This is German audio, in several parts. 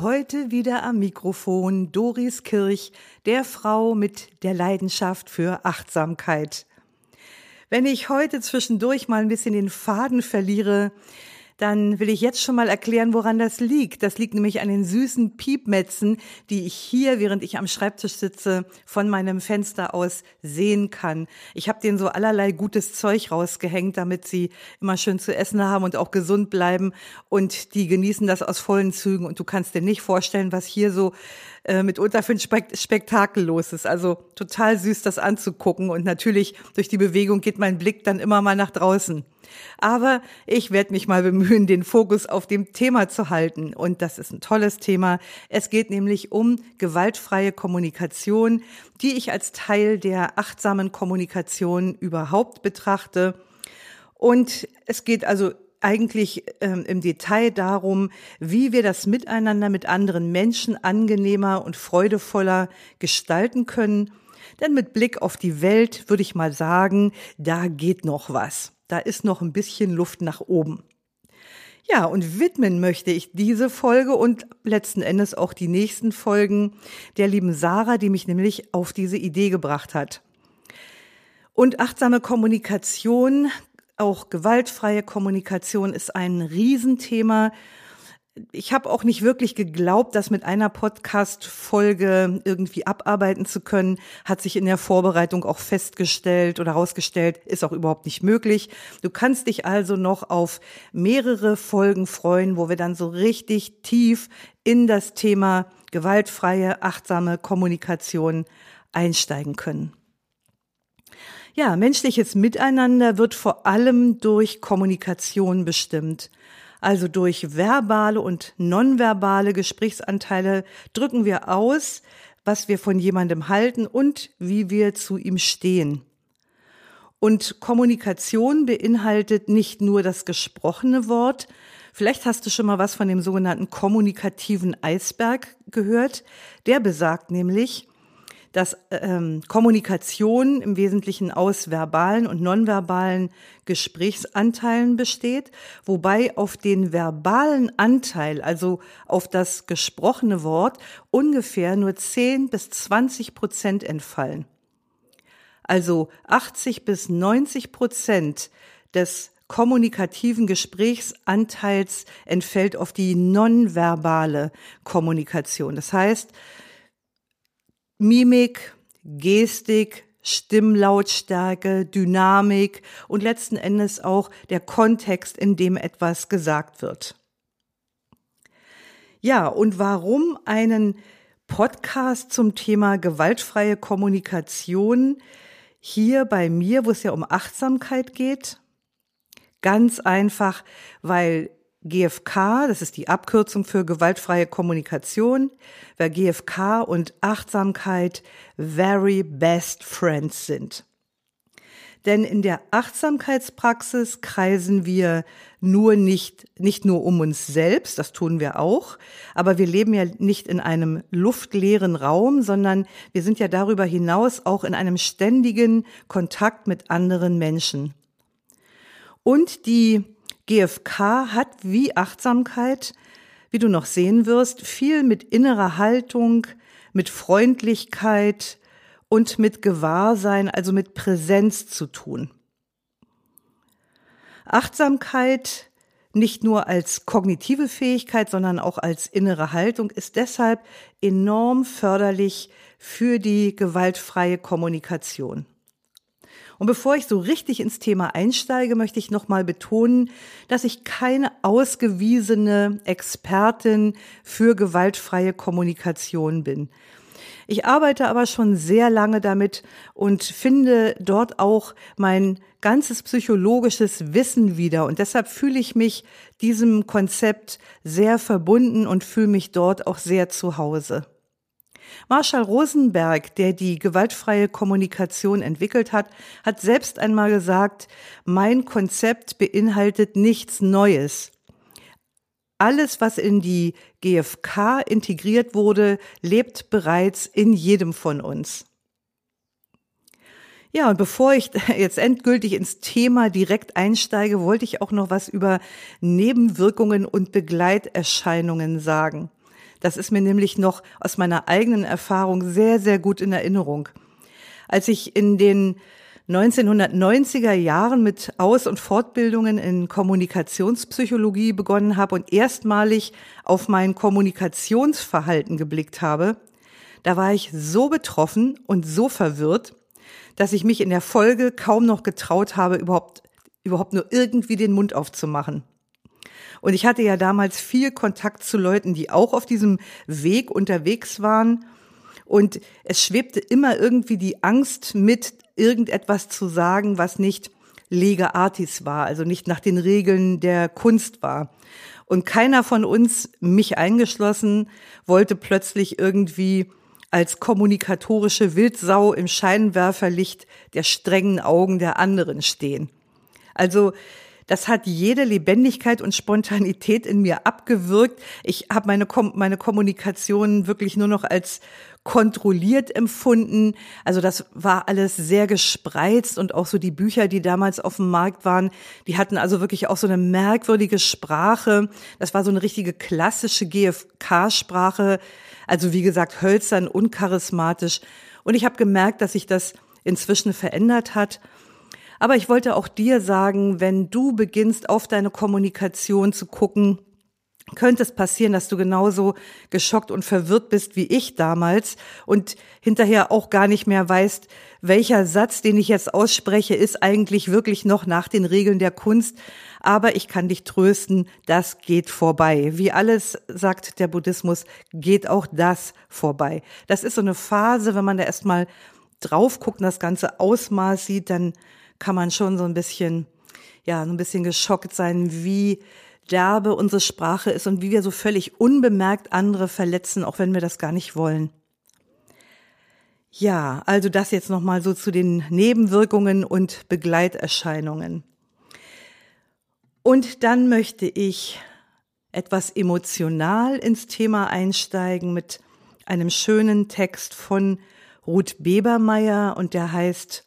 heute wieder am Mikrofon Doris Kirch, der Frau mit der Leidenschaft für Achtsamkeit. Wenn ich heute zwischendurch mal ein bisschen den Faden verliere, dann will ich jetzt schon mal erklären, woran das liegt. Das liegt nämlich an den süßen Piepmetzen, die ich hier, während ich am Schreibtisch sitze, von meinem Fenster aus sehen kann. Ich habe denen so allerlei gutes Zeug rausgehängt, damit sie immer schön zu essen haben und auch gesund bleiben. Und die genießen das aus vollen Zügen. Und du kannst dir nicht vorstellen, was hier so äh, mitunter für ein Spek Spektakel los ist. Also total süß, das anzugucken. Und natürlich durch die Bewegung geht mein Blick dann immer mal nach draußen. Aber ich werde mich mal bemühen, den Fokus auf dem Thema zu halten. Und das ist ein tolles Thema. Es geht nämlich um gewaltfreie Kommunikation, die ich als Teil der achtsamen Kommunikation überhaupt betrachte. Und es geht also eigentlich ähm, im Detail darum, wie wir das Miteinander mit anderen Menschen angenehmer und freudevoller gestalten können. Denn mit Blick auf die Welt würde ich mal sagen, da geht noch was. Da ist noch ein bisschen Luft nach oben. Ja, und widmen möchte ich diese Folge und letzten Endes auch die nächsten Folgen der lieben Sarah, die mich nämlich auf diese Idee gebracht hat. Und achtsame Kommunikation, auch gewaltfreie Kommunikation ist ein Riesenthema, ich habe auch nicht wirklich geglaubt, das mit einer Podcast-Folge irgendwie abarbeiten zu können. Hat sich in der Vorbereitung auch festgestellt oder herausgestellt, ist auch überhaupt nicht möglich. Du kannst dich also noch auf mehrere Folgen freuen, wo wir dann so richtig tief in das Thema gewaltfreie, achtsame Kommunikation einsteigen können. Ja, menschliches Miteinander wird vor allem durch Kommunikation bestimmt. Also durch verbale und nonverbale Gesprächsanteile drücken wir aus, was wir von jemandem halten und wie wir zu ihm stehen. Und Kommunikation beinhaltet nicht nur das gesprochene Wort. Vielleicht hast du schon mal was von dem sogenannten kommunikativen Eisberg gehört. Der besagt nämlich, dass ähm, Kommunikation im Wesentlichen aus verbalen und nonverbalen Gesprächsanteilen besteht, wobei auf den verbalen Anteil, also auf das gesprochene Wort, ungefähr nur 10 bis 20 Prozent entfallen. Also 80 bis 90 Prozent des kommunikativen Gesprächsanteils entfällt auf die nonverbale Kommunikation. Das heißt, Mimik, Gestik, Stimmlautstärke, Dynamik und letzten Endes auch der Kontext, in dem etwas gesagt wird. Ja, und warum einen Podcast zum Thema gewaltfreie Kommunikation hier bei mir, wo es ja um Achtsamkeit geht? Ganz einfach, weil GFK, das ist die Abkürzung für gewaltfreie Kommunikation, weil GFK und Achtsamkeit very best friends sind. Denn in der Achtsamkeitspraxis kreisen wir nur nicht, nicht nur um uns selbst, das tun wir auch, aber wir leben ja nicht in einem luftleeren Raum, sondern wir sind ja darüber hinaus auch in einem ständigen Kontakt mit anderen Menschen. Und die GFK hat wie Achtsamkeit, wie du noch sehen wirst, viel mit innerer Haltung, mit Freundlichkeit und mit Gewahrsein, also mit Präsenz zu tun. Achtsamkeit nicht nur als kognitive Fähigkeit, sondern auch als innere Haltung ist deshalb enorm förderlich für die gewaltfreie Kommunikation. Und bevor ich so richtig ins Thema einsteige, möchte ich nochmal betonen, dass ich keine ausgewiesene Expertin für gewaltfreie Kommunikation bin. Ich arbeite aber schon sehr lange damit und finde dort auch mein ganzes psychologisches Wissen wieder. Und deshalb fühle ich mich diesem Konzept sehr verbunden und fühle mich dort auch sehr zu Hause. Marshall Rosenberg, der die gewaltfreie Kommunikation entwickelt hat, hat selbst einmal gesagt, mein Konzept beinhaltet nichts Neues. Alles, was in die GfK integriert wurde, lebt bereits in jedem von uns. Ja, und bevor ich jetzt endgültig ins Thema direkt einsteige, wollte ich auch noch was über Nebenwirkungen und Begleiterscheinungen sagen. Das ist mir nämlich noch aus meiner eigenen Erfahrung sehr, sehr gut in Erinnerung. Als ich in den 1990er Jahren mit Aus- und Fortbildungen in Kommunikationspsychologie begonnen habe und erstmalig auf mein Kommunikationsverhalten geblickt habe, da war ich so betroffen und so verwirrt, dass ich mich in der Folge kaum noch getraut habe, überhaupt, überhaupt nur irgendwie den Mund aufzumachen. Und ich hatte ja damals viel Kontakt zu Leuten, die auch auf diesem Weg unterwegs waren. Und es schwebte immer irgendwie die Angst mit, irgendetwas zu sagen, was nicht lega artis war, also nicht nach den Regeln der Kunst war. Und keiner von uns, mich eingeschlossen, wollte plötzlich irgendwie als kommunikatorische Wildsau im Scheinwerferlicht der strengen Augen der anderen stehen. Also das hat jede Lebendigkeit und Spontanität in mir abgewirkt. Ich habe meine, Kom meine Kommunikation wirklich nur noch als kontrolliert empfunden. Also das war alles sehr gespreizt und auch so die Bücher, die damals auf dem Markt waren, die hatten also wirklich auch so eine merkwürdige Sprache. Das war so eine richtige klassische GFK-Sprache. Also wie gesagt, hölzern, uncharismatisch. Und ich habe gemerkt, dass sich das inzwischen verändert hat. Aber ich wollte auch dir sagen, wenn du beginnst, auf deine Kommunikation zu gucken, könnte es passieren, dass du genauso geschockt und verwirrt bist wie ich damals und hinterher auch gar nicht mehr weißt, welcher Satz, den ich jetzt ausspreche, ist eigentlich wirklich noch nach den Regeln der Kunst. Aber ich kann dich trösten, das geht vorbei. Wie alles, sagt der Buddhismus, geht auch das vorbei. Das ist so eine Phase, wenn man da erstmal drauf guckt und das ganze Ausmaß sieht, dann kann man schon so ein bisschen, ja, so ein bisschen geschockt sein, wie derbe unsere Sprache ist und wie wir so völlig unbemerkt andere verletzen, auch wenn wir das gar nicht wollen. Ja, also das jetzt nochmal so zu den Nebenwirkungen und Begleiterscheinungen. Und dann möchte ich etwas emotional ins Thema einsteigen mit einem schönen Text von Ruth Bebermeier und der heißt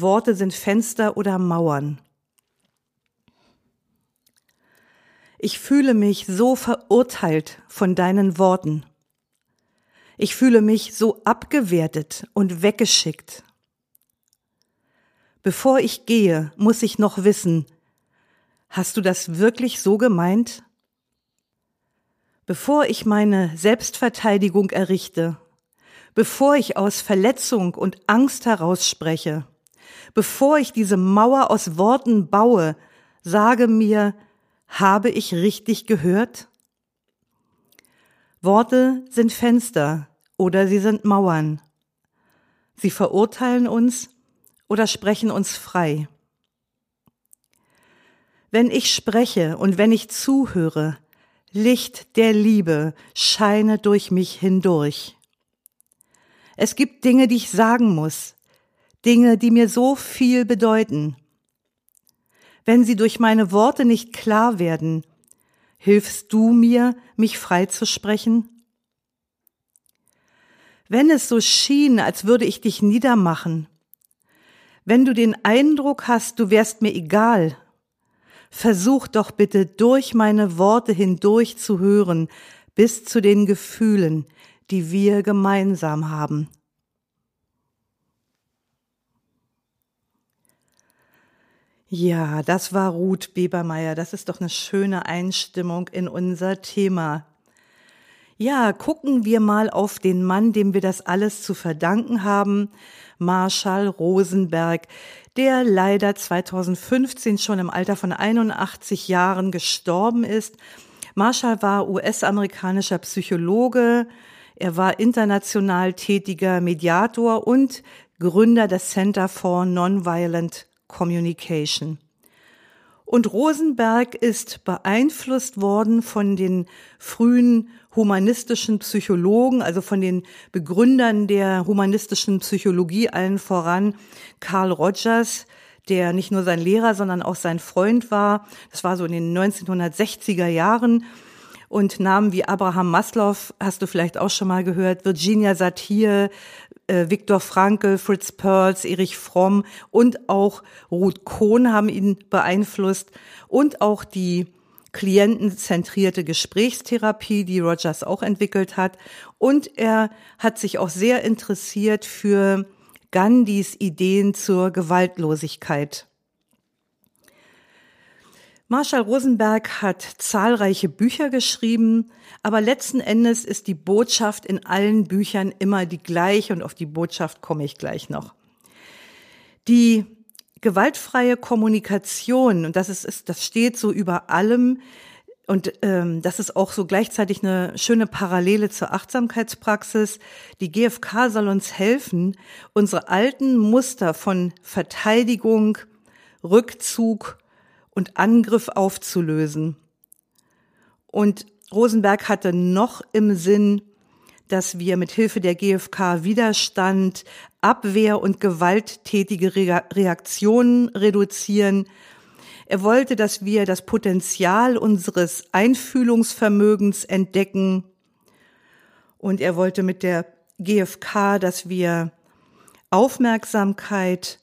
Worte sind Fenster oder Mauern. Ich fühle mich so verurteilt von deinen Worten. Ich fühle mich so abgewertet und weggeschickt. Bevor ich gehe, muss ich noch wissen, hast du das wirklich so gemeint? Bevor ich meine Selbstverteidigung errichte, bevor ich aus Verletzung und Angst heraus spreche, bevor ich diese Mauer aus Worten baue, sage mir, habe ich richtig gehört? Worte sind Fenster oder sie sind Mauern. Sie verurteilen uns oder sprechen uns frei. Wenn ich spreche und wenn ich zuhöre, Licht der Liebe scheine durch mich hindurch. Es gibt Dinge, die ich sagen muss, Dinge, die mir so viel bedeuten. Wenn sie durch meine Worte nicht klar werden, hilfst du mir, mich freizusprechen? Wenn es so schien, als würde ich dich niedermachen, wenn du den Eindruck hast, du wärst mir egal, versuch doch bitte durch meine Worte hindurch zu hören, bis zu den Gefühlen, die wir gemeinsam haben. Ja, das war Ruth Bebermeier. Das ist doch eine schöne Einstimmung in unser Thema. Ja, gucken wir mal auf den Mann, dem wir das alles zu verdanken haben, Marshall Rosenberg, der leider 2015 schon im Alter von 81 Jahren gestorben ist. Marshall war US-amerikanischer Psychologe, Er war international tätiger Mediator und Gründer des Center for Nonviolent Communication. Und Rosenberg ist beeinflusst worden von den frühen humanistischen Psychologen, also von den Begründern der humanistischen Psychologie allen voran, Carl Rogers, der nicht nur sein Lehrer, sondern auch sein Freund war. Das war so in den 1960er Jahren. Und Namen wie Abraham Maslow hast du vielleicht auch schon mal gehört, Virginia Satir, äh, Viktor Frankl, Fritz Perls, Erich Fromm und auch Ruth Kohn haben ihn beeinflusst und auch die klientenzentrierte Gesprächstherapie, die Rogers auch entwickelt hat. Und er hat sich auch sehr interessiert für Gandhis Ideen zur Gewaltlosigkeit. Marshall Rosenberg hat zahlreiche Bücher geschrieben, aber letzten Endes ist die Botschaft in allen Büchern immer die gleiche und auf die Botschaft komme ich gleich noch. Die gewaltfreie Kommunikation, und das ist, das steht so über allem, und ähm, das ist auch so gleichzeitig eine schöne Parallele zur Achtsamkeitspraxis. Die GfK soll uns helfen, unsere alten Muster von Verteidigung, Rückzug und Angriff aufzulösen. Und Rosenberg hatte noch im Sinn, dass wir mit Hilfe der GfK Widerstand, Abwehr und gewalttätige Reaktionen reduzieren er wollte, dass wir das Potenzial unseres Einfühlungsvermögens entdecken. Und er wollte mit der GfK, dass wir Aufmerksamkeit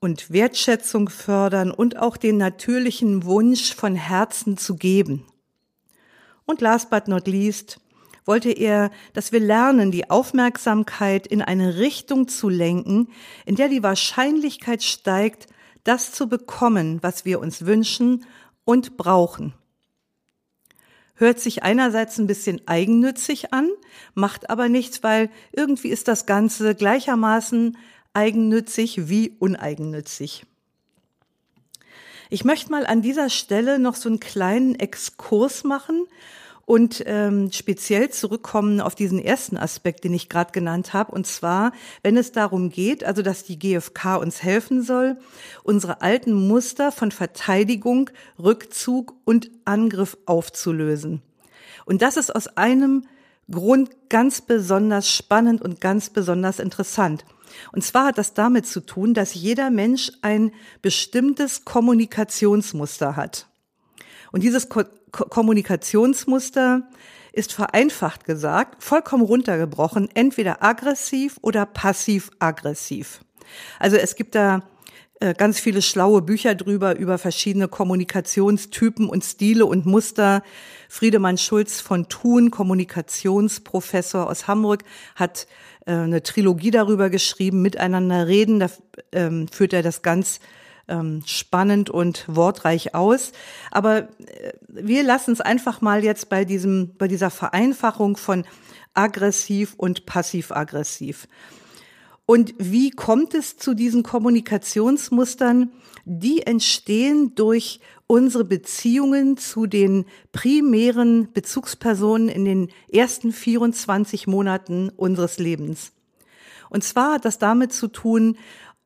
und Wertschätzung fördern und auch den natürlichen Wunsch von Herzen zu geben. Und last but not least wollte er, dass wir lernen, die Aufmerksamkeit in eine Richtung zu lenken, in der die Wahrscheinlichkeit steigt, das zu bekommen, was wir uns wünschen und brauchen. Hört sich einerseits ein bisschen eigennützig an, macht aber nichts, weil irgendwie ist das Ganze gleichermaßen eigennützig wie uneigennützig. Ich möchte mal an dieser Stelle noch so einen kleinen Exkurs machen und ähm, speziell zurückkommen auf diesen ersten Aspekt, den ich gerade genannt habe, und zwar, wenn es darum geht, also dass die GfK uns helfen soll, unsere alten Muster von Verteidigung, Rückzug und Angriff aufzulösen. Und das ist aus einem Grund ganz besonders spannend und ganz besonders interessant. Und zwar hat das damit zu tun, dass jeder Mensch ein bestimmtes Kommunikationsmuster hat. Und dieses Ko Kommunikationsmuster ist vereinfacht gesagt, vollkommen runtergebrochen, entweder aggressiv oder passiv-aggressiv. Also es gibt da äh, ganz viele schlaue Bücher drüber über verschiedene Kommunikationstypen und Stile und Muster. Friedemann Schulz von Thun, Kommunikationsprofessor aus Hamburg, hat äh, eine Trilogie darüber geschrieben, miteinander reden. Da ähm, führt er das ganz ähm, spannend und wortreich aus. Aber äh, wir lassen es einfach mal jetzt bei diesem, bei dieser Vereinfachung von aggressiv und passiv-aggressiv. Und wie kommt es zu diesen Kommunikationsmustern? Die entstehen durch unsere Beziehungen zu den primären Bezugspersonen in den ersten 24 Monaten unseres Lebens. Und zwar hat das damit zu tun,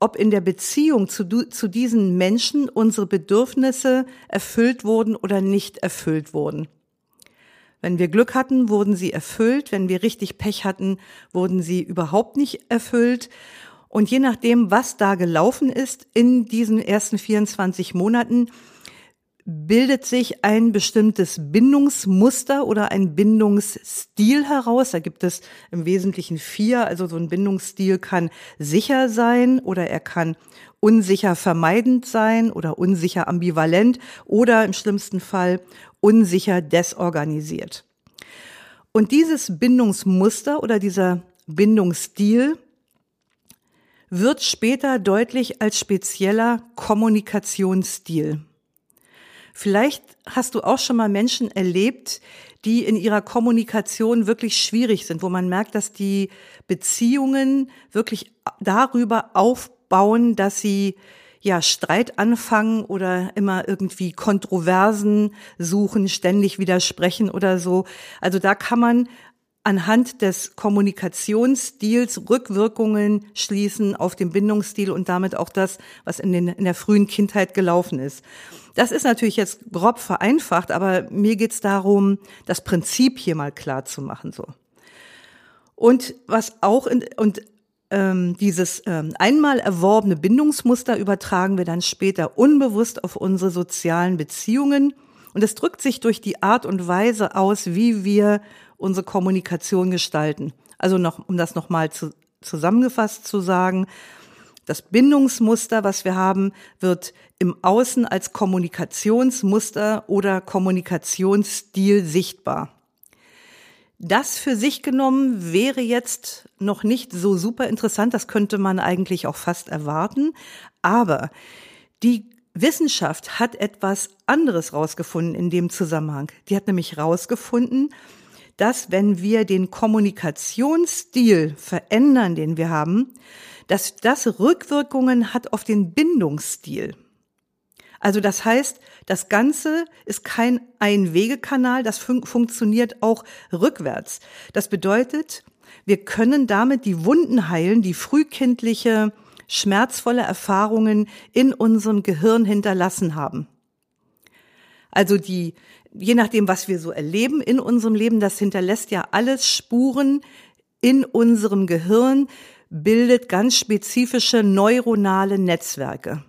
ob in der Beziehung zu, zu diesen Menschen unsere Bedürfnisse erfüllt wurden oder nicht erfüllt wurden. Wenn wir Glück hatten, wurden sie erfüllt. Wenn wir richtig Pech hatten, wurden sie überhaupt nicht erfüllt. Und je nachdem, was da gelaufen ist in diesen ersten 24 Monaten, bildet sich ein bestimmtes Bindungsmuster oder ein Bindungsstil heraus. Da gibt es im Wesentlichen vier. Also so ein Bindungsstil kann sicher sein oder er kann unsicher vermeidend sein oder unsicher ambivalent oder im schlimmsten Fall unsicher desorganisiert. Und dieses Bindungsmuster oder dieser Bindungsstil wird später deutlich als spezieller Kommunikationsstil. Vielleicht hast du auch schon mal Menschen erlebt, die in ihrer Kommunikation wirklich schwierig sind, wo man merkt, dass die Beziehungen wirklich darüber aufbauen, dass sie ja Streit anfangen oder immer irgendwie Kontroversen suchen, ständig widersprechen oder so. Also da kann man anhand des Kommunikationsstils Rückwirkungen schließen auf den Bindungsstil und damit auch das, was in, den, in der frühen Kindheit gelaufen ist. Das ist natürlich jetzt grob vereinfacht, aber mir geht es darum, das Prinzip hier mal klar zu machen. So. Und was auch in, und ähm, dieses ähm, einmal erworbene Bindungsmuster übertragen wir dann später unbewusst auf unsere sozialen Beziehungen. Und es drückt sich durch die Art und Weise aus, wie wir unsere Kommunikation gestalten. Also noch, um das nochmal zu, zusammengefasst zu sagen, das Bindungsmuster, was wir haben, wird im Außen als Kommunikationsmuster oder Kommunikationsstil sichtbar. Das für sich genommen wäre jetzt noch nicht so super interessant, das könnte man eigentlich auch fast erwarten, aber die Wissenschaft hat etwas anderes rausgefunden in dem Zusammenhang. Die hat nämlich rausgefunden, dass wenn wir den Kommunikationsstil verändern, den wir haben, dass das Rückwirkungen hat auf den Bindungsstil. Also das heißt, das Ganze ist kein Einwegekanal, das fun funktioniert auch rückwärts. Das bedeutet, wir können damit die Wunden heilen, die frühkindliche schmerzvolle Erfahrungen in unserem Gehirn hinterlassen haben. Also die je nachdem, was wir so erleben in unserem Leben, das hinterlässt ja alles Spuren in unserem Gehirn, bildet ganz spezifische neuronale Netzwerke.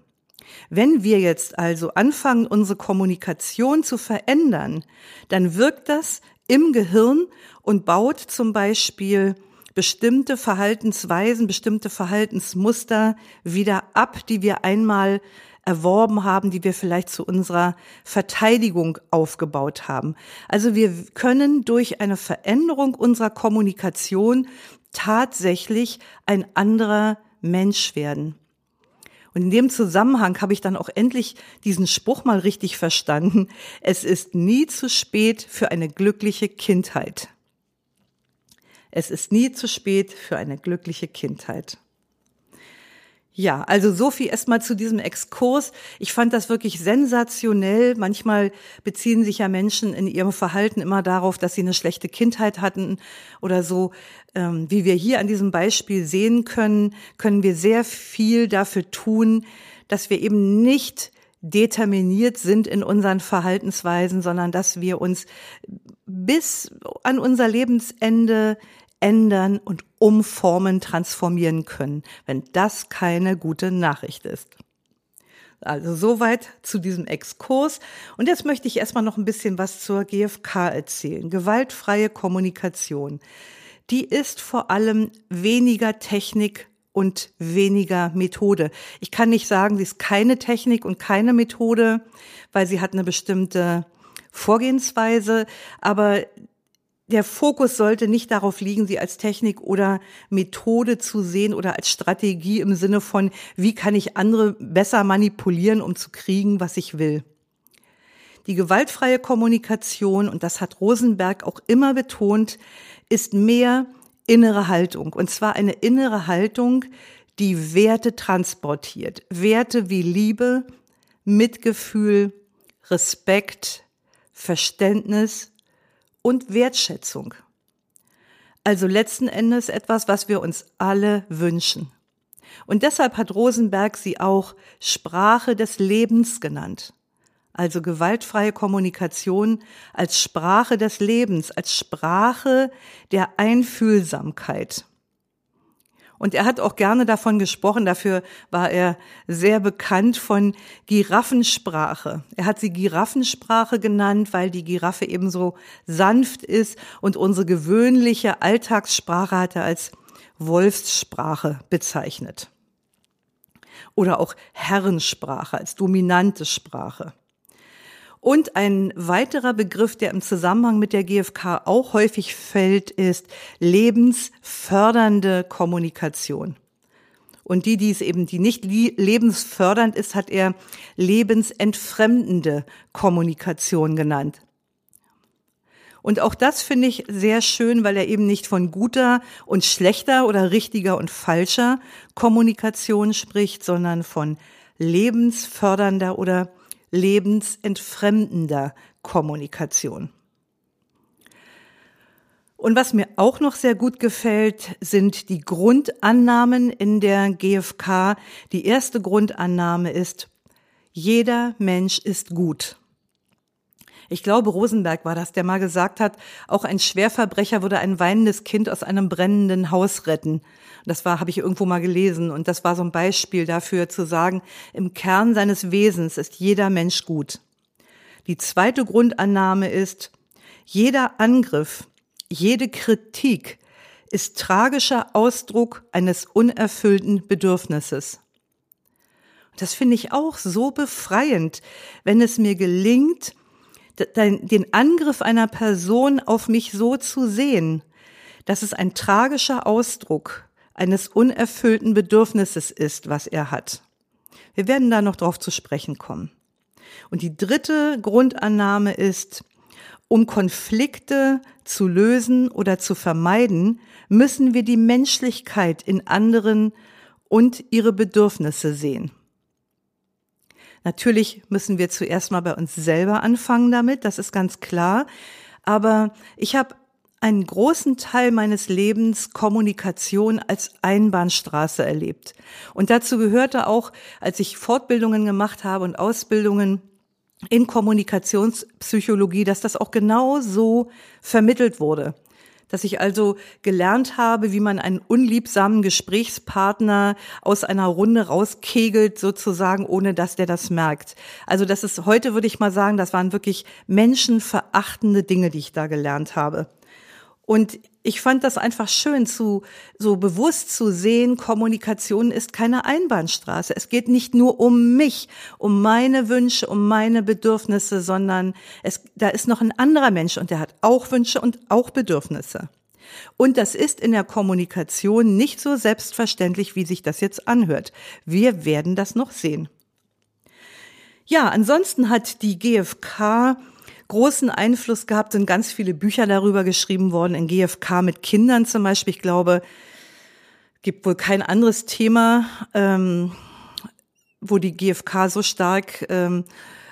Wenn wir jetzt also anfangen, unsere Kommunikation zu verändern, dann wirkt das im Gehirn und baut zum Beispiel bestimmte Verhaltensweisen, bestimmte Verhaltensmuster wieder ab, die wir einmal erworben haben, die wir vielleicht zu unserer Verteidigung aufgebaut haben. Also wir können durch eine Veränderung unserer Kommunikation tatsächlich ein anderer Mensch werden. Und in dem Zusammenhang habe ich dann auch endlich diesen Spruch mal richtig verstanden. Es ist nie zu spät für eine glückliche Kindheit. Es ist nie zu spät für eine glückliche Kindheit. Ja, also so viel erstmal zu diesem Exkurs. Ich fand das wirklich sensationell. Manchmal beziehen sich ja Menschen in ihrem Verhalten immer darauf, dass sie eine schlechte Kindheit hatten oder so. Ähm, wie wir hier an diesem Beispiel sehen können, können wir sehr viel dafür tun, dass wir eben nicht determiniert sind in unseren Verhaltensweisen, sondern dass wir uns bis an unser Lebensende ändern und umformen, transformieren können, wenn das keine gute Nachricht ist. Also soweit zu diesem Exkurs. Und jetzt möchte ich erstmal noch ein bisschen was zur GfK erzählen. Gewaltfreie Kommunikation. Die ist vor allem weniger Technik und weniger Methode. Ich kann nicht sagen, sie ist keine Technik und keine Methode, weil sie hat eine bestimmte Vorgehensweise, aber der Fokus sollte nicht darauf liegen, sie als Technik oder Methode zu sehen oder als Strategie im Sinne von, wie kann ich andere besser manipulieren, um zu kriegen, was ich will. Die gewaltfreie Kommunikation, und das hat Rosenberg auch immer betont, ist mehr innere Haltung. Und zwar eine innere Haltung, die Werte transportiert. Werte wie Liebe, Mitgefühl, Respekt, Verständnis, und Wertschätzung. Also letzten Endes etwas, was wir uns alle wünschen. Und deshalb hat Rosenberg sie auch Sprache des Lebens genannt. Also gewaltfreie Kommunikation als Sprache des Lebens, als Sprache der Einfühlsamkeit. Und er hat auch gerne davon gesprochen, dafür war er sehr bekannt von Giraffensprache. Er hat sie Giraffensprache genannt, weil die Giraffe eben so sanft ist und unsere gewöhnliche Alltagssprache hat er als Wolfssprache bezeichnet. Oder auch Herrensprache als dominante Sprache. Und ein weiterer Begriff, der im Zusammenhang mit der GfK auch häufig fällt, ist lebensfördernde Kommunikation. Und die, die es eben, die nicht lebensfördernd ist, hat er lebensentfremdende Kommunikation genannt. Und auch das finde ich sehr schön, weil er eben nicht von guter und schlechter oder richtiger und falscher Kommunikation spricht, sondern von lebensfördernder oder lebensentfremdender Kommunikation. Und was mir auch noch sehr gut gefällt, sind die Grundannahmen in der GfK. Die erste Grundannahme ist, jeder Mensch ist gut. Ich glaube, Rosenberg war das, der mal gesagt hat, auch ein Schwerverbrecher würde ein weinendes Kind aus einem brennenden Haus retten. Das war, habe ich irgendwo mal gelesen. Und das war so ein Beispiel dafür zu sagen, im Kern seines Wesens ist jeder Mensch gut. Die zweite Grundannahme ist, jeder Angriff, jede Kritik ist tragischer Ausdruck eines unerfüllten Bedürfnisses. Das finde ich auch so befreiend, wenn es mir gelingt, den Angriff einer Person auf mich so zu sehen, dass es ein tragischer Ausdruck eines unerfüllten Bedürfnisses ist, was er hat. Wir werden da noch drauf zu sprechen kommen. Und die dritte Grundannahme ist, um Konflikte zu lösen oder zu vermeiden, müssen wir die Menschlichkeit in anderen und ihre Bedürfnisse sehen. Natürlich müssen wir zuerst mal bei uns selber anfangen damit, das ist ganz klar. Aber ich habe einen großen Teil meines Lebens Kommunikation als Einbahnstraße erlebt. Und dazu gehörte auch, als ich Fortbildungen gemacht habe und Ausbildungen, in Kommunikationspsychologie, dass das auch genau so vermittelt wurde. Dass ich also gelernt habe, wie man einen unliebsamen Gesprächspartner aus einer Runde rauskegelt, sozusagen, ohne dass der das merkt. Also das ist, heute würde ich mal sagen, das waren wirklich menschenverachtende Dinge, die ich da gelernt habe. Und ich fand das einfach schön, zu, so bewusst zu sehen, Kommunikation ist keine Einbahnstraße. Es geht nicht nur um mich, um meine Wünsche, um meine Bedürfnisse, sondern es, da ist noch ein anderer Mensch und der hat auch Wünsche und auch Bedürfnisse. Und das ist in der Kommunikation nicht so selbstverständlich, wie sich das jetzt anhört. Wir werden das noch sehen. Ja, ansonsten hat die GfK großen Einfluss gehabt, sind ganz viele Bücher darüber geschrieben worden, in GFK mit Kindern zum Beispiel. Ich glaube, gibt wohl kein anderes Thema, ähm, wo die GFK so stark ähm,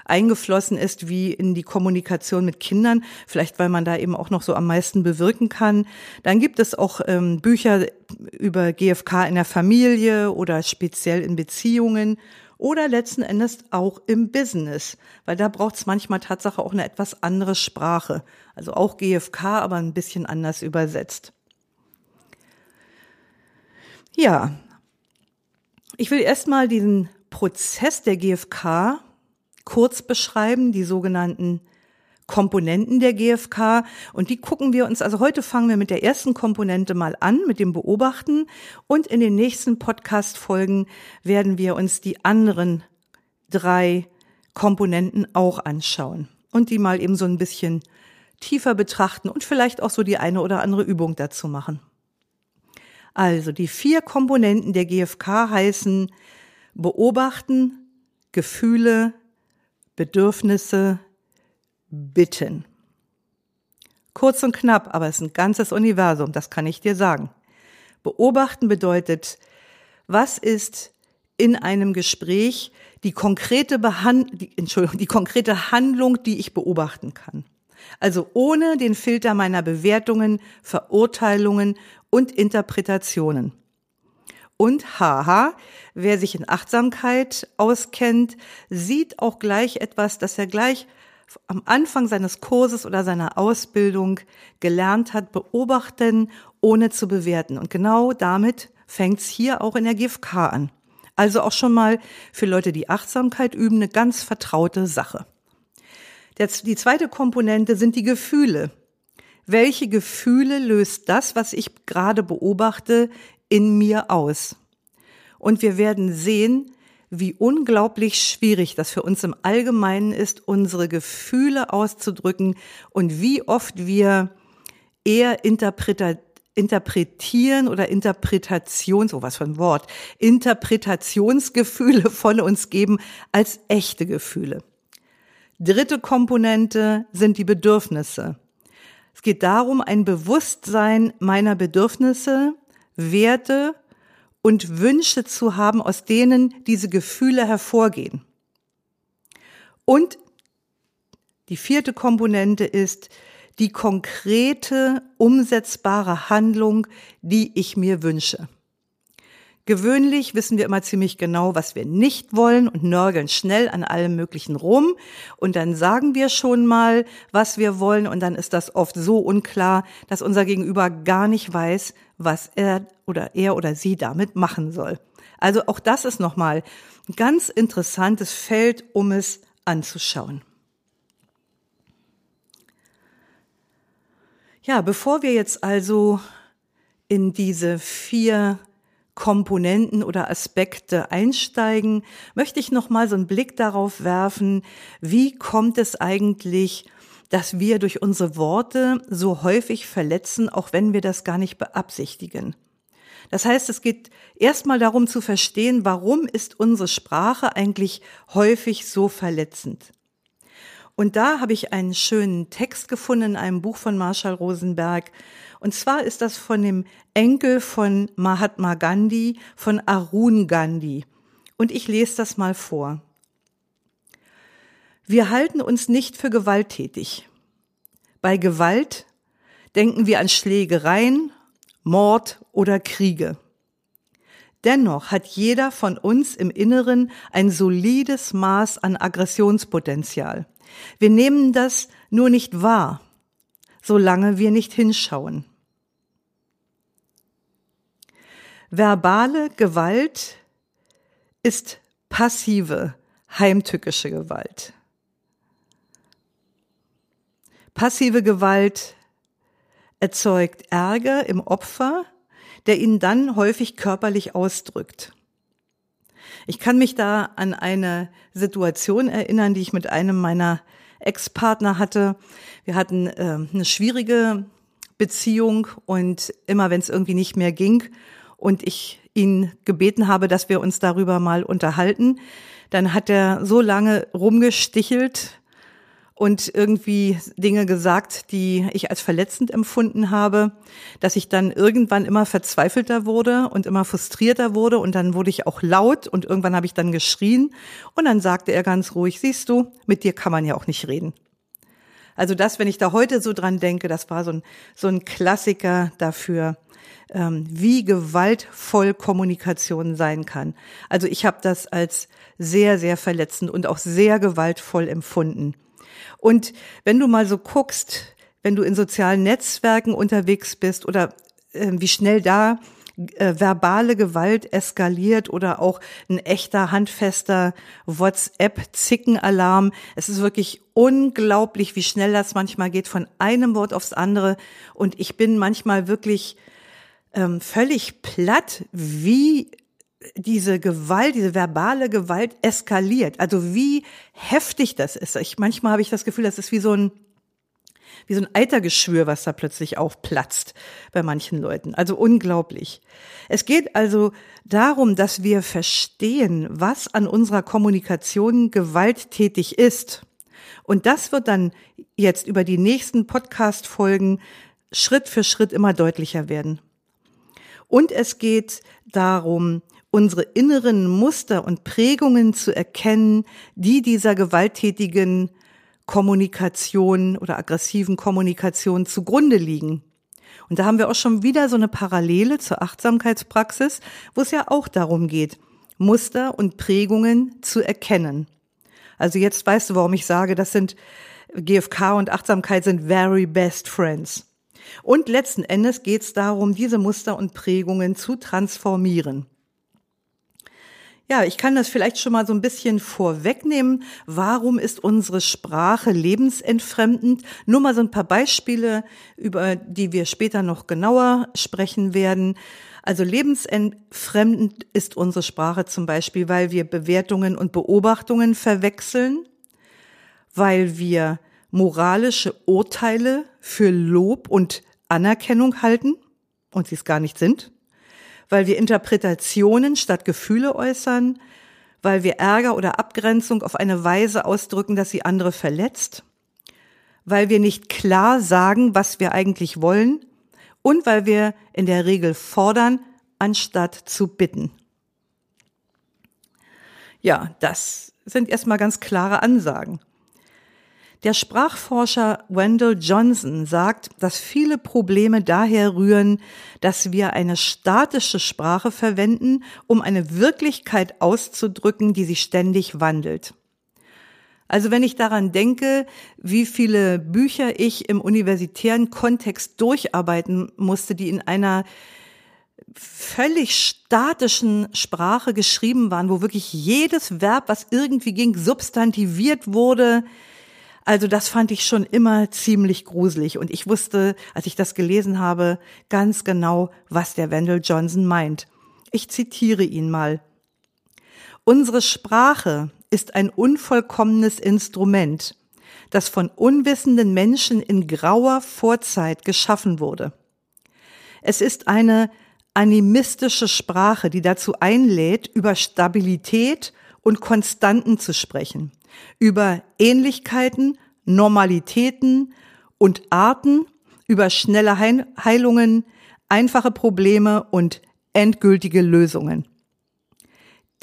eingeflossen ist wie in die Kommunikation mit Kindern, vielleicht weil man da eben auch noch so am meisten bewirken kann. Dann gibt es auch ähm, Bücher über GFK in der Familie oder speziell in Beziehungen oder letzten Endes auch im Business, weil da braucht es manchmal Tatsache auch eine etwas andere Sprache. Also auch GFK, aber ein bisschen anders übersetzt. Ja, ich will erstmal diesen Prozess der GfK kurz beschreiben, die sogenannten Komponenten der GfK und die gucken wir uns, also heute fangen wir mit der ersten Komponente mal an, mit dem Beobachten und in den nächsten Podcast-Folgen werden wir uns die anderen drei Komponenten auch anschauen und die mal eben so ein bisschen tiefer betrachten und vielleicht auch so die eine oder andere Übung dazu machen. Also die vier Komponenten der GfK heißen Beobachten, Gefühle, Bedürfnisse, bitten. Kurz und knapp, aber es ist ein ganzes Universum, das kann ich dir sagen. Beobachten bedeutet, was ist in einem Gespräch die konkrete Behand die, Entschuldigung, die konkrete Handlung, die ich beobachten kann. Also ohne den Filter meiner Bewertungen, Verurteilungen und Interpretationen. Und haha, wer sich in Achtsamkeit auskennt, sieht auch gleich etwas, das er gleich am Anfang seines Kurses oder seiner Ausbildung gelernt hat, beobachten, ohne zu bewerten. Und genau damit fängt es hier auch in der GfK an. Also auch schon mal für Leute, die Achtsamkeit üben, eine ganz vertraute Sache. Die zweite Komponente sind die Gefühle. Welche Gefühle löst das, was ich gerade beobachte, in mir aus? Und wir werden sehen, wie unglaublich schwierig das für uns im Allgemeinen ist, unsere Gefühle auszudrücken und wie oft wir eher interpretieren oder Interpretation, so was für ein Wort, Interpretationsgefühle von uns geben als echte Gefühle. Dritte Komponente sind die Bedürfnisse. Es geht darum, ein Bewusstsein meiner Bedürfnisse, Werte und Wünsche zu haben, aus denen diese Gefühle hervorgehen. Und die vierte Komponente ist die konkrete, umsetzbare Handlung, die ich mir wünsche. Gewöhnlich wissen wir immer ziemlich genau, was wir nicht wollen und nörgeln schnell an allem Möglichen rum. Und dann sagen wir schon mal, was wir wollen. Und dann ist das oft so unklar, dass unser Gegenüber gar nicht weiß, was er oder er oder sie damit machen soll. Also auch das ist nochmal ein ganz interessantes Feld, um es anzuschauen. Ja, bevor wir jetzt also in diese vier Komponenten oder Aspekte einsteigen, möchte ich noch mal so einen Blick darauf werfen, wie kommt es eigentlich, dass wir durch unsere Worte so häufig verletzen, auch wenn wir das gar nicht beabsichtigen. Das heißt, es geht erstmal darum zu verstehen, warum ist unsere Sprache eigentlich häufig so verletzend. Und da habe ich einen schönen Text gefunden in einem Buch von Marshall Rosenberg, und zwar ist das von dem Enkel von Mahatma Gandhi, von Arun Gandhi. Und ich lese das mal vor. Wir halten uns nicht für gewalttätig. Bei Gewalt denken wir an Schlägereien, Mord oder Kriege. Dennoch hat jeder von uns im Inneren ein solides Maß an Aggressionspotenzial. Wir nehmen das nur nicht wahr, solange wir nicht hinschauen. Verbale Gewalt ist passive, heimtückische Gewalt. Passive Gewalt erzeugt Ärger im Opfer, der ihn dann häufig körperlich ausdrückt. Ich kann mich da an eine Situation erinnern, die ich mit einem meiner Ex-Partner hatte. Wir hatten äh, eine schwierige Beziehung und immer wenn es irgendwie nicht mehr ging und ich ihn gebeten habe, dass wir uns darüber mal unterhalten, dann hat er so lange rumgestichelt und irgendwie Dinge gesagt, die ich als verletzend empfunden habe, dass ich dann irgendwann immer verzweifelter wurde und immer frustrierter wurde und dann wurde ich auch laut und irgendwann habe ich dann geschrien und dann sagte er ganz ruhig, siehst du, mit dir kann man ja auch nicht reden. Also das, wenn ich da heute so dran denke, das war so ein, so ein Klassiker dafür, ähm, wie gewaltvoll Kommunikation sein kann. Also ich habe das als sehr, sehr verletzend und auch sehr gewaltvoll empfunden. Und wenn du mal so guckst, wenn du in sozialen Netzwerken unterwegs bist oder äh, wie schnell da äh, verbale Gewalt eskaliert oder auch ein echter handfester WhatsApp-Zickenalarm. Es ist wirklich unglaublich, wie schnell das manchmal geht von einem Wort aufs andere. Und ich bin manchmal wirklich ähm, völlig platt, wie diese Gewalt, diese verbale Gewalt eskaliert. Also wie heftig das ist. Ich, manchmal habe ich das Gefühl, das ist wie so ein wie so ein Eitergeschwür, was da plötzlich aufplatzt bei manchen Leuten. Also unglaublich. Es geht also darum, dass wir verstehen, was an unserer Kommunikation gewalttätig ist. Und das wird dann jetzt über die nächsten Podcast-Folgen Schritt für Schritt immer deutlicher werden. Und es geht darum, unsere inneren Muster und Prägungen zu erkennen, die dieser gewalttätigen Kommunikation oder aggressiven Kommunikation zugrunde liegen. Und da haben wir auch schon wieder so eine Parallele zur Achtsamkeitspraxis, wo es ja auch darum geht, Muster und Prägungen zu erkennen. Also jetzt weißt du, warum ich sage, das sind GFK und Achtsamkeit sind very best friends. Und letzten Endes geht es darum, diese Muster und Prägungen zu transformieren. Ja, ich kann das vielleicht schon mal so ein bisschen vorwegnehmen. Warum ist unsere Sprache lebensentfremdend? Nur mal so ein paar Beispiele, über die wir später noch genauer sprechen werden. Also lebensentfremdend ist unsere Sprache zum Beispiel, weil wir Bewertungen und Beobachtungen verwechseln, weil wir moralische Urteile für Lob und Anerkennung halten und sie es gar nicht sind, weil wir Interpretationen statt Gefühle äußern, weil wir Ärger oder Abgrenzung auf eine Weise ausdrücken, dass sie andere verletzt, weil wir nicht klar sagen, was wir eigentlich wollen und weil wir in der Regel fordern, anstatt zu bitten. Ja, das sind erstmal ganz klare Ansagen. Der Sprachforscher Wendell Johnson sagt, dass viele Probleme daher rühren, dass wir eine statische Sprache verwenden, um eine Wirklichkeit auszudrücken, die sich ständig wandelt. Also wenn ich daran denke, wie viele Bücher ich im universitären Kontext durcharbeiten musste, die in einer völlig statischen Sprache geschrieben waren, wo wirklich jedes Verb, was irgendwie ging, substantiviert wurde, also das fand ich schon immer ziemlich gruselig und ich wusste, als ich das gelesen habe, ganz genau, was der Wendell Johnson meint. Ich zitiere ihn mal. Unsere Sprache ist ein unvollkommenes Instrument, das von unwissenden Menschen in grauer Vorzeit geschaffen wurde. Es ist eine animistische Sprache, die dazu einlädt, über Stabilität und Konstanten zu sprechen über Ähnlichkeiten, Normalitäten und Arten, über schnelle Heilungen, einfache Probleme und endgültige Lösungen.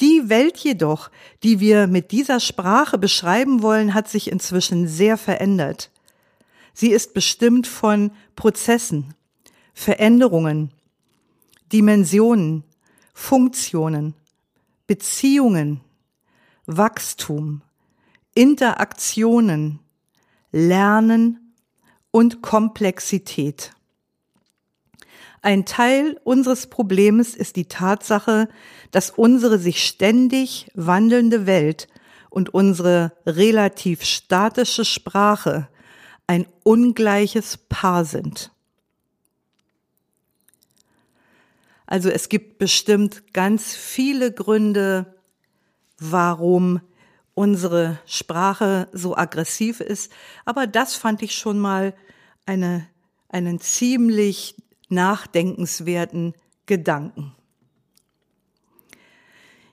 Die Welt jedoch, die wir mit dieser Sprache beschreiben wollen, hat sich inzwischen sehr verändert. Sie ist bestimmt von Prozessen, Veränderungen, Dimensionen, Funktionen, Beziehungen, Wachstum, Interaktionen, Lernen und Komplexität. Ein Teil unseres Problems ist die Tatsache, dass unsere sich ständig wandelnde Welt und unsere relativ statische Sprache ein ungleiches Paar sind. Also es gibt bestimmt ganz viele Gründe, warum unsere Sprache so aggressiv ist. Aber das fand ich schon mal eine, einen ziemlich nachdenkenswerten Gedanken.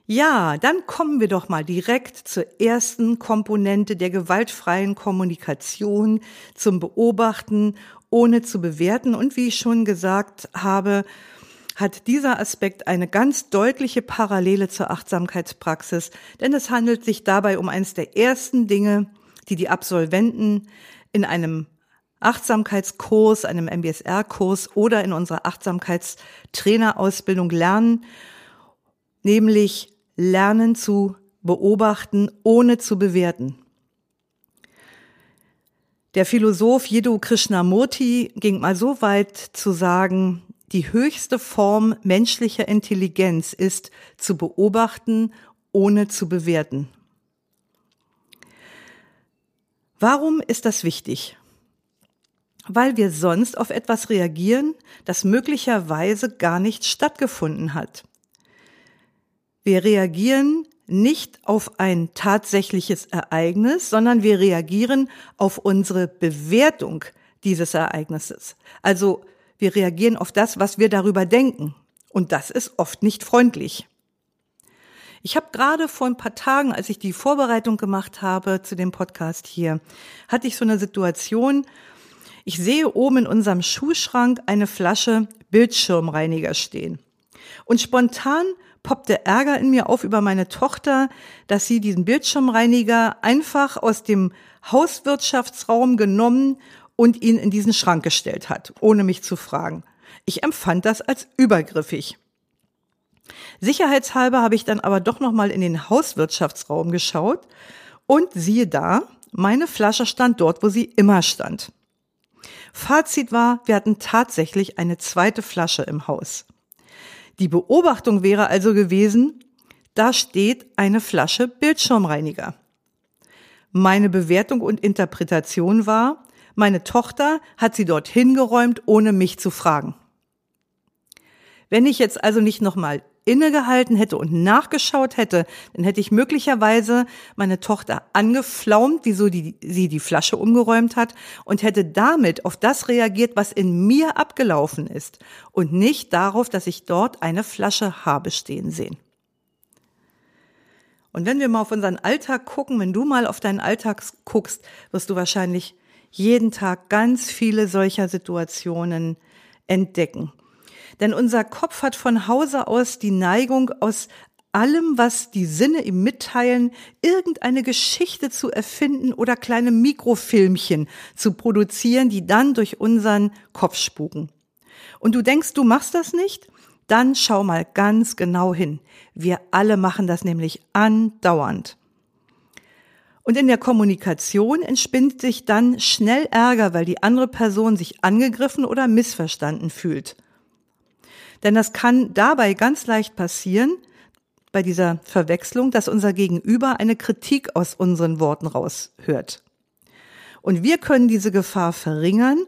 Ja, dann kommen wir doch mal direkt zur ersten Komponente der gewaltfreien Kommunikation, zum Beobachten, ohne zu bewerten. Und wie ich schon gesagt habe, hat dieser Aspekt eine ganz deutliche Parallele zur Achtsamkeitspraxis, denn es handelt sich dabei um eines der ersten Dinge, die die Absolventen in einem Achtsamkeitskurs, einem MBSR-Kurs oder in unserer Achtsamkeitstrainerausbildung lernen, nämlich lernen zu beobachten, ohne zu bewerten. Der Philosoph Jiddu Krishnamurti ging mal so weit zu sagen, die höchste Form menschlicher Intelligenz ist zu beobachten, ohne zu bewerten. Warum ist das wichtig? Weil wir sonst auf etwas reagieren, das möglicherweise gar nicht stattgefunden hat. Wir reagieren nicht auf ein tatsächliches Ereignis, sondern wir reagieren auf unsere Bewertung dieses Ereignisses. Also wir reagieren auf das, was wir darüber denken. Und das ist oft nicht freundlich. Ich habe gerade vor ein paar Tagen, als ich die Vorbereitung gemacht habe zu dem Podcast hier, hatte ich so eine Situation. Ich sehe oben in unserem Schuhschrank eine Flasche Bildschirmreiniger stehen. Und spontan poppte Ärger in mir auf über meine Tochter, dass sie diesen Bildschirmreiniger einfach aus dem Hauswirtschaftsraum genommen und ihn in diesen Schrank gestellt hat, ohne mich zu fragen. Ich empfand das als übergriffig. Sicherheitshalber habe ich dann aber doch noch mal in den Hauswirtschaftsraum geschaut und siehe da, meine Flasche stand dort, wo sie immer stand. Fazit war, wir hatten tatsächlich eine zweite Flasche im Haus. Die Beobachtung wäre also gewesen, da steht eine Flasche Bildschirmreiniger. Meine Bewertung und Interpretation war, meine Tochter hat sie dorthin geräumt, ohne mich zu fragen. Wenn ich jetzt also nicht nochmal innegehalten hätte und nachgeschaut hätte, dann hätte ich möglicherweise meine Tochter angeflaumt, wieso die, sie die Flasche umgeräumt hat und hätte damit auf das reagiert, was in mir abgelaufen ist und nicht darauf, dass ich dort eine Flasche habe stehen sehen. Und wenn wir mal auf unseren Alltag gucken, wenn du mal auf deinen Alltag guckst, wirst du wahrscheinlich jeden Tag ganz viele solcher Situationen entdecken. Denn unser Kopf hat von Hause aus die Neigung, aus allem, was die Sinne ihm mitteilen, irgendeine Geschichte zu erfinden oder kleine Mikrofilmchen zu produzieren, die dann durch unseren Kopf spuken. Und du denkst, du machst das nicht? Dann schau mal ganz genau hin. Wir alle machen das nämlich andauernd. Und in der Kommunikation entspinnt sich dann schnell Ärger, weil die andere Person sich angegriffen oder missverstanden fühlt. Denn das kann dabei ganz leicht passieren, bei dieser Verwechslung, dass unser Gegenüber eine Kritik aus unseren Worten raushört. Und wir können diese Gefahr verringern,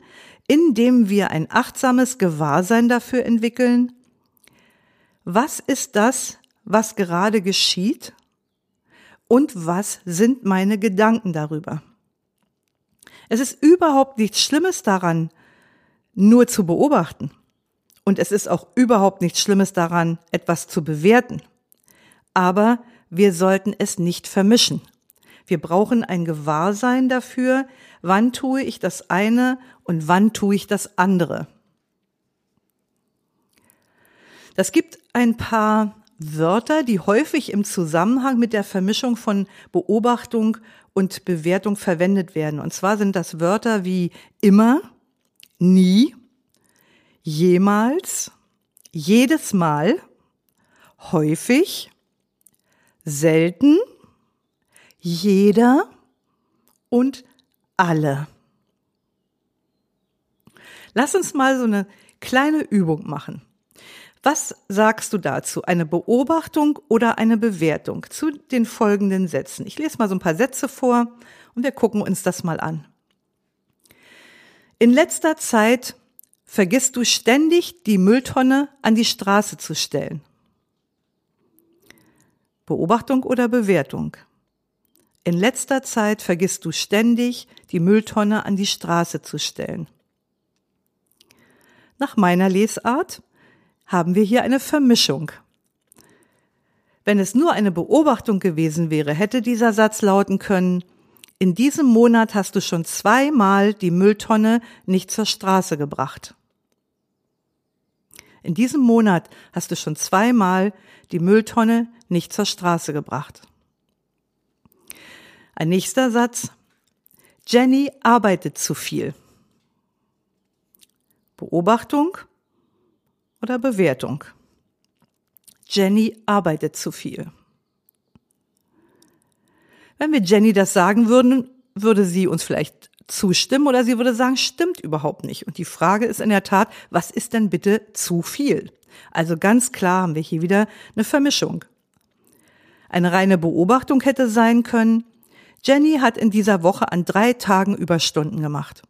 indem wir ein achtsames Gewahrsein dafür entwickeln. Was ist das, was gerade geschieht? Und was sind meine Gedanken darüber? Es ist überhaupt nichts Schlimmes daran, nur zu beobachten. Und es ist auch überhaupt nichts Schlimmes daran, etwas zu bewerten aber wir sollten es nicht vermischen. Wir brauchen ein Gewahrsein dafür, wann tue ich das eine und wann tue ich das andere. Das gibt ein paar Wörter, die häufig im Zusammenhang mit der Vermischung von Beobachtung und Bewertung verwendet werden. Und zwar sind das Wörter wie immer, nie, jemals, jedes Mal, häufig, selten, jeder und alle. Lass uns mal so eine kleine Übung machen. Was sagst du dazu? Eine Beobachtung oder eine Bewertung zu den folgenden Sätzen? Ich lese mal so ein paar Sätze vor und wir gucken uns das mal an. In letzter Zeit vergisst du ständig, die Mülltonne an die Straße zu stellen. Beobachtung oder Bewertung? In letzter Zeit vergisst du ständig, die Mülltonne an die Straße zu stellen. Nach meiner Lesart haben wir hier eine Vermischung. Wenn es nur eine Beobachtung gewesen wäre, hätte dieser Satz lauten können, in diesem Monat hast du schon zweimal die Mülltonne nicht zur Straße gebracht. In diesem Monat hast du schon zweimal die Mülltonne nicht zur Straße gebracht. Ein nächster Satz. Jenny arbeitet zu viel. Beobachtung oder Bewertung? Jenny arbeitet zu viel. Wenn wir Jenny das sagen würden, würde sie uns vielleicht zustimmen oder sie würde sagen, stimmt überhaupt nicht. Und die Frage ist in der Tat, was ist denn bitte zu viel? Also ganz klar haben wir hier wieder eine Vermischung. Eine reine Beobachtung hätte sein können, Jenny hat in dieser Woche an drei Tagen Überstunden gemacht.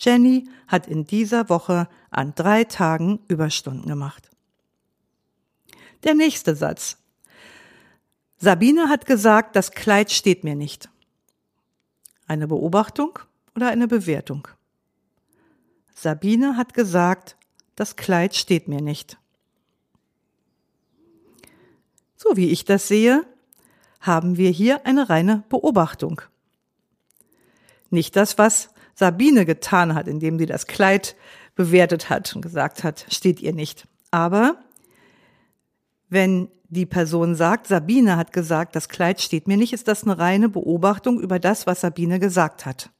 Jenny hat in dieser Woche an drei Tagen Überstunden gemacht. Der nächste Satz. Sabine hat gesagt, das Kleid steht mir nicht. Eine Beobachtung oder eine Bewertung? Sabine hat gesagt, das Kleid steht mir nicht. So wie ich das sehe, haben wir hier eine reine Beobachtung. Nicht das, was Sabine getan hat, indem sie das Kleid bewertet hat und gesagt hat, steht ihr nicht. Aber wenn die Person sagt, Sabine hat gesagt, das Kleid steht mir nicht, ist das eine reine Beobachtung über das, was Sabine gesagt hat.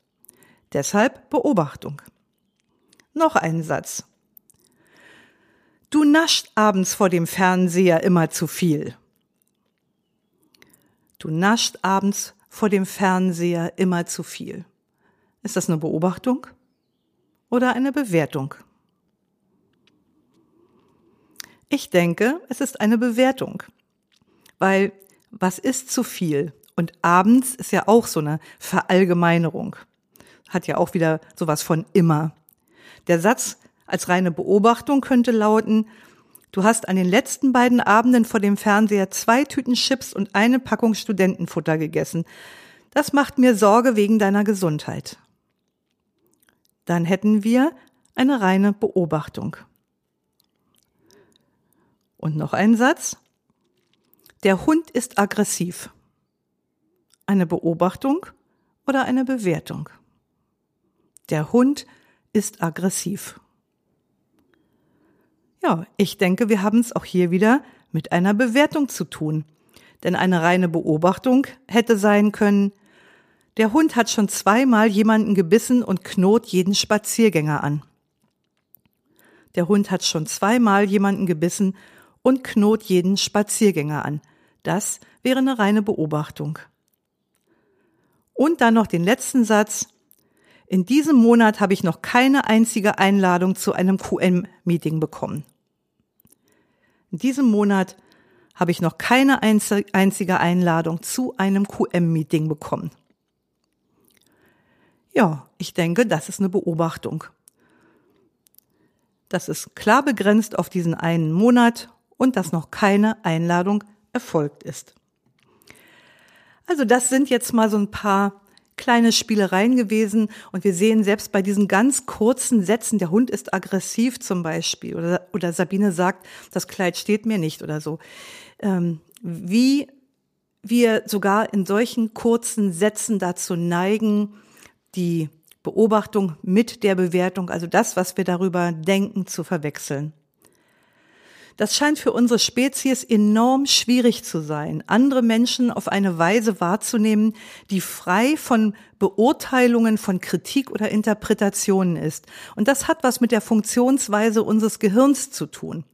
Deshalb Beobachtung. Noch ein Satz. Du nascht abends vor dem Fernseher immer zu viel. Du nascht abends vor dem Fernseher immer zu viel. Ist das eine Beobachtung oder eine Bewertung? Ich denke, es ist eine Bewertung, weil was ist zu viel? Und abends ist ja auch so eine Verallgemeinerung. Hat ja auch wieder sowas von immer. Der Satz als reine Beobachtung könnte lauten, Du hast an den letzten beiden Abenden vor dem Fernseher zwei Tüten Chips und eine Packung Studentenfutter gegessen. Das macht mir Sorge wegen deiner Gesundheit. Dann hätten wir eine reine Beobachtung. Und noch ein Satz. Der Hund ist aggressiv. Eine Beobachtung oder eine Bewertung? Der Hund ist aggressiv. Ja, ich denke, wir haben es auch hier wieder mit einer Bewertung zu tun. Denn eine reine Beobachtung hätte sein können, der Hund hat schon zweimal jemanden gebissen und knurrt jeden Spaziergänger an. Der Hund hat schon zweimal jemanden gebissen und knurrt jeden Spaziergänger an. Das wäre eine reine Beobachtung. Und dann noch den letzten Satz. In diesem Monat habe ich noch keine einzige Einladung zu einem QM-Meeting bekommen. In diesem Monat habe ich noch keine einzige Einladung zu einem QM-Meeting bekommen. Ja, ich denke, das ist eine Beobachtung. Das ist klar begrenzt auf diesen einen Monat und dass noch keine Einladung erfolgt ist. Also das sind jetzt mal so ein paar kleine Spielereien gewesen und wir sehen selbst bei diesen ganz kurzen Sätzen, der Hund ist aggressiv zum Beispiel oder, oder Sabine sagt, das Kleid steht mir nicht oder so, ähm, wie wir sogar in solchen kurzen Sätzen dazu neigen, die Beobachtung mit der Bewertung, also das, was wir darüber denken, zu verwechseln. Das scheint für unsere Spezies enorm schwierig zu sein, andere Menschen auf eine Weise wahrzunehmen, die frei von Beurteilungen, von Kritik oder Interpretationen ist. Und das hat was mit der Funktionsweise unseres Gehirns zu tun.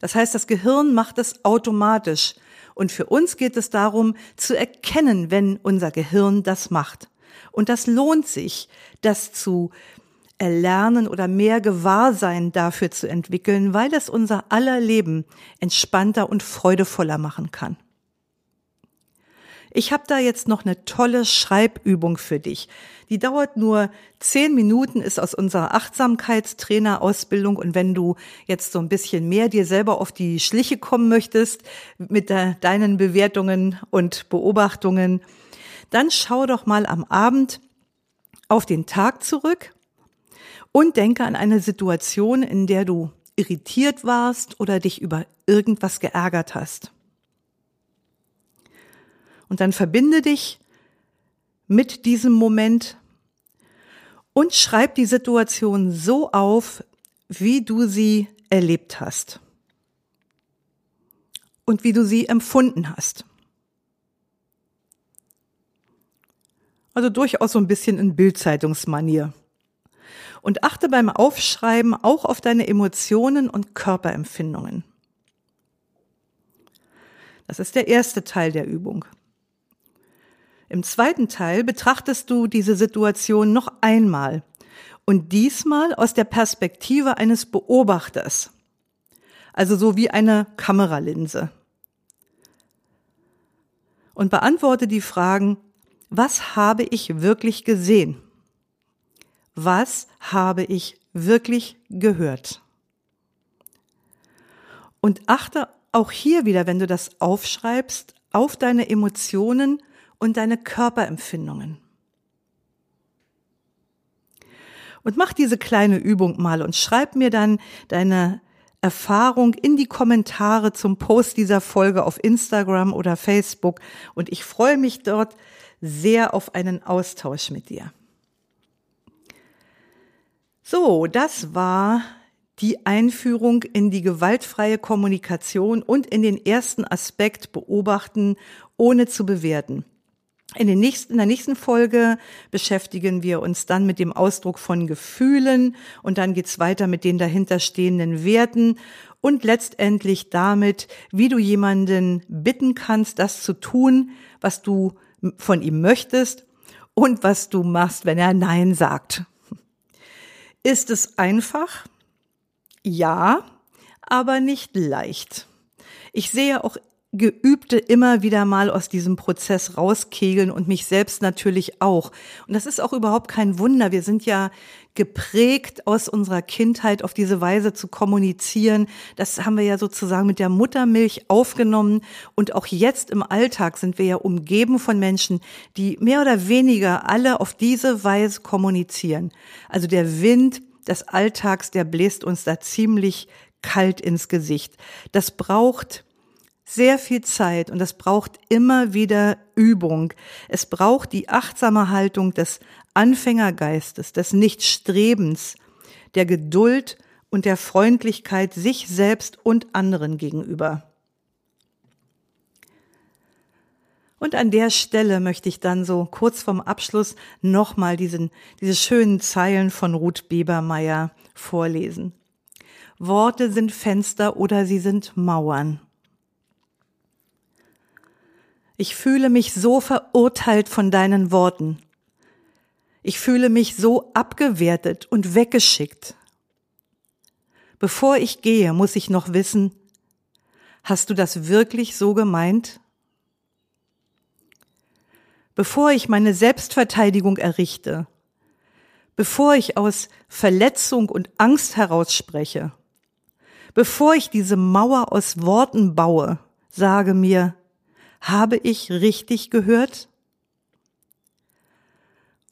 Das heißt, das Gehirn macht es automatisch. Und für uns geht es darum, zu erkennen, wenn unser Gehirn das macht. Und das lohnt sich, das zu erlernen oder mehr Gewahrsein dafür zu entwickeln, weil es unser aller Leben entspannter und freudevoller machen kann. Ich habe da jetzt noch eine tolle Schreibübung für dich. Die dauert nur zehn Minuten, ist aus unserer Achtsamkeitstrainerausbildung. Und wenn du jetzt so ein bisschen mehr dir selber auf die Schliche kommen möchtest mit de deinen Bewertungen und Beobachtungen, dann schau doch mal am Abend auf den Tag zurück und denke an eine Situation, in der du irritiert warst oder dich über irgendwas geärgert hast. Und dann verbinde dich mit diesem Moment und schreib die Situation so auf, wie du sie erlebt hast und wie du sie empfunden hast. Also durchaus so ein bisschen in Bildzeitungsmanier. Und achte beim Aufschreiben auch auf deine Emotionen und Körperempfindungen. Das ist der erste Teil der Übung. Im zweiten Teil betrachtest du diese Situation noch einmal und diesmal aus der Perspektive eines Beobachters, also so wie eine Kameralinse. Und beantworte die Fragen, was habe ich wirklich gesehen? Was habe ich wirklich gehört? Und achte auch hier wieder, wenn du das aufschreibst, auf deine Emotionen und deine Körperempfindungen. Und mach diese kleine Übung mal und schreib mir dann deine Erfahrung in die Kommentare zum Post dieser Folge auf Instagram oder Facebook. Und ich freue mich dort sehr auf einen Austausch mit dir. So, das war die Einführung in die gewaltfreie Kommunikation und in den ersten Aspekt beobachten, ohne zu bewerten. In, den nächsten, in der nächsten Folge beschäftigen wir uns dann mit dem Ausdruck von Gefühlen und dann geht's weiter mit den dahinterstehenden Werten und letztendlich damit, wie du jemanden bitten kannst, das zu tun, was du von ihm möchtest und was du machst, wenn er Nein sagt. Ist es einfach? Ja, aber nicht leicht. Ich sehe auch Geübte immer wieder mal aus diesem Prozess rauskegeln und mich selbst natürlich auch. Und das ist auch überhaupt kein Wunder. Wir sind ja geprägt aus unserer Kindheit auf diese Weise zu kommunizieren. Das haben wir ja sozusagen mit der Muttermilch aufgenommen. Und auch jetzt im Alltag sind wir ja umgeben von Menschen, die mehr oder weniger alle auf diese Weise kommunizieren. Also der Wind des Alltags, der bläst uns da ziemlich kalt ins Gesicht. Das braucht sehr viel Zeit und es braucht immer wieder Übung. Es braucht die achtsame Haltung des Anfängergeistes, des Nichtstrebens, der Geduld und der Freundlichkeit sich selbst und anderen gegenüber. Und an der Stelle möchte ich dann so kurz vorm Abschluss nochmal diesen, diese schönen Zeilen von Ruth Bebermeier vorlesen. Worte sind Fenster oder sie sind Mauern. Ich fühle mich so verurteilt von deinen Worten. Ich fühle mich so abgewertet und weggeschickt. Bevor ich gehe, muss ich noch wissen, hast du das wirklich so gemeint? bevor ich meine Selbstverteidigung errichte, bevor ich aus Verletzung und Angst heraus spreche, bevor ich diese Mauer aus Worten baue, sage mir, habe ich richtig gehört?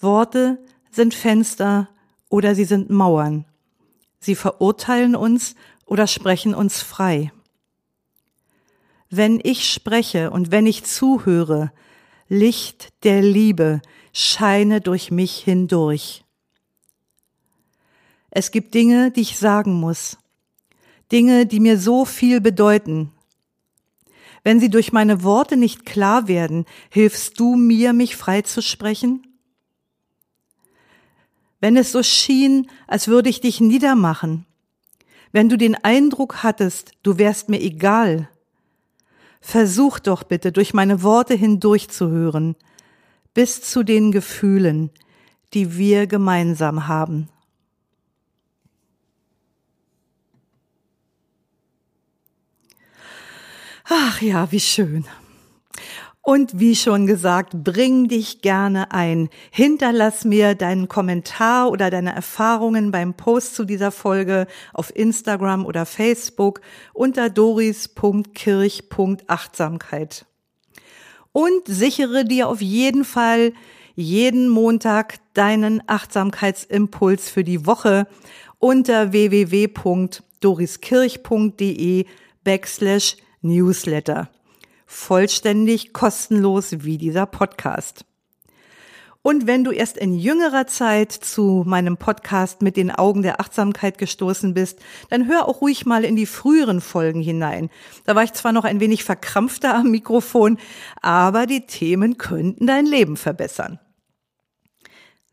Worte sind Fenster oder sie sind Mauern. Sie verurteilen uns oder sprechen uns frei. Wenn ich spreche und wenn ich zuhöre, Licht der Liebe scheine durch mich hindurch. Es gibt Dinge, die ich sagen muss, Dinge, die mir so viel bedeuten. Wenn sie durch meine Worte nicht klar werden, hilfst du mir, mich freizusprechen? Wenn es so schien, als würde ich dich niedermachen, wenn du den Eindruck hattest, du wärst mir egal, Versuch doch bitte, durch meine Worte hindurchzuhören, bis zu den Gefühlen, die wir gemeinsam haben. Ach ja, wie schön. Und wie schon gesagt, bring dich gerne ein. Hinterlass mir deinen Kommentar oder deine Erfahrungen beim Post zu dieser Folge auf Instagram oder Facebook unter doris.kirch.achtsamkeit. Und sichere dir auf jeden Fall jeden Montag deinen Achtsamkeitsimpuls für die Woche unter www.doriskirch.de backslash newsletter vollständig kostenlos wie dieser Podcast. Und wenn du erst in jüngerer Zeit zu meinem Podcast mit den Augen der Achtsamkeit gestoßen bist, dann hör auch ruhig mal in die früheren Folgen hinein. Da war ich zwar noch ein wenig verkrampfter am Mikrofon, aber die Themen könnten dein Leben verbessern.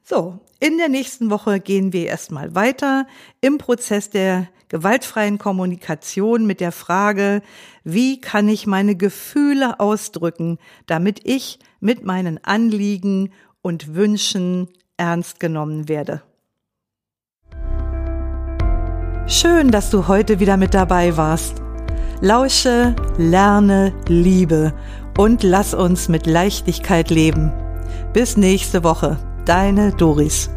So, in der nächsten Woche gehen wir erstmal weiter im Prozess der gewaltfreien Kommunikation mit der Frage, wie kann ich meine Gefühle ausdrücken, damit ich mit meinen Anliegen und Wünschen ernst genommen werde. Schön, dass du heute wieder mit dabei warst. Lausche, lerne, liebe und lass uns mit Leichtigkeit leben. Bis nächste Woche, deine Doris.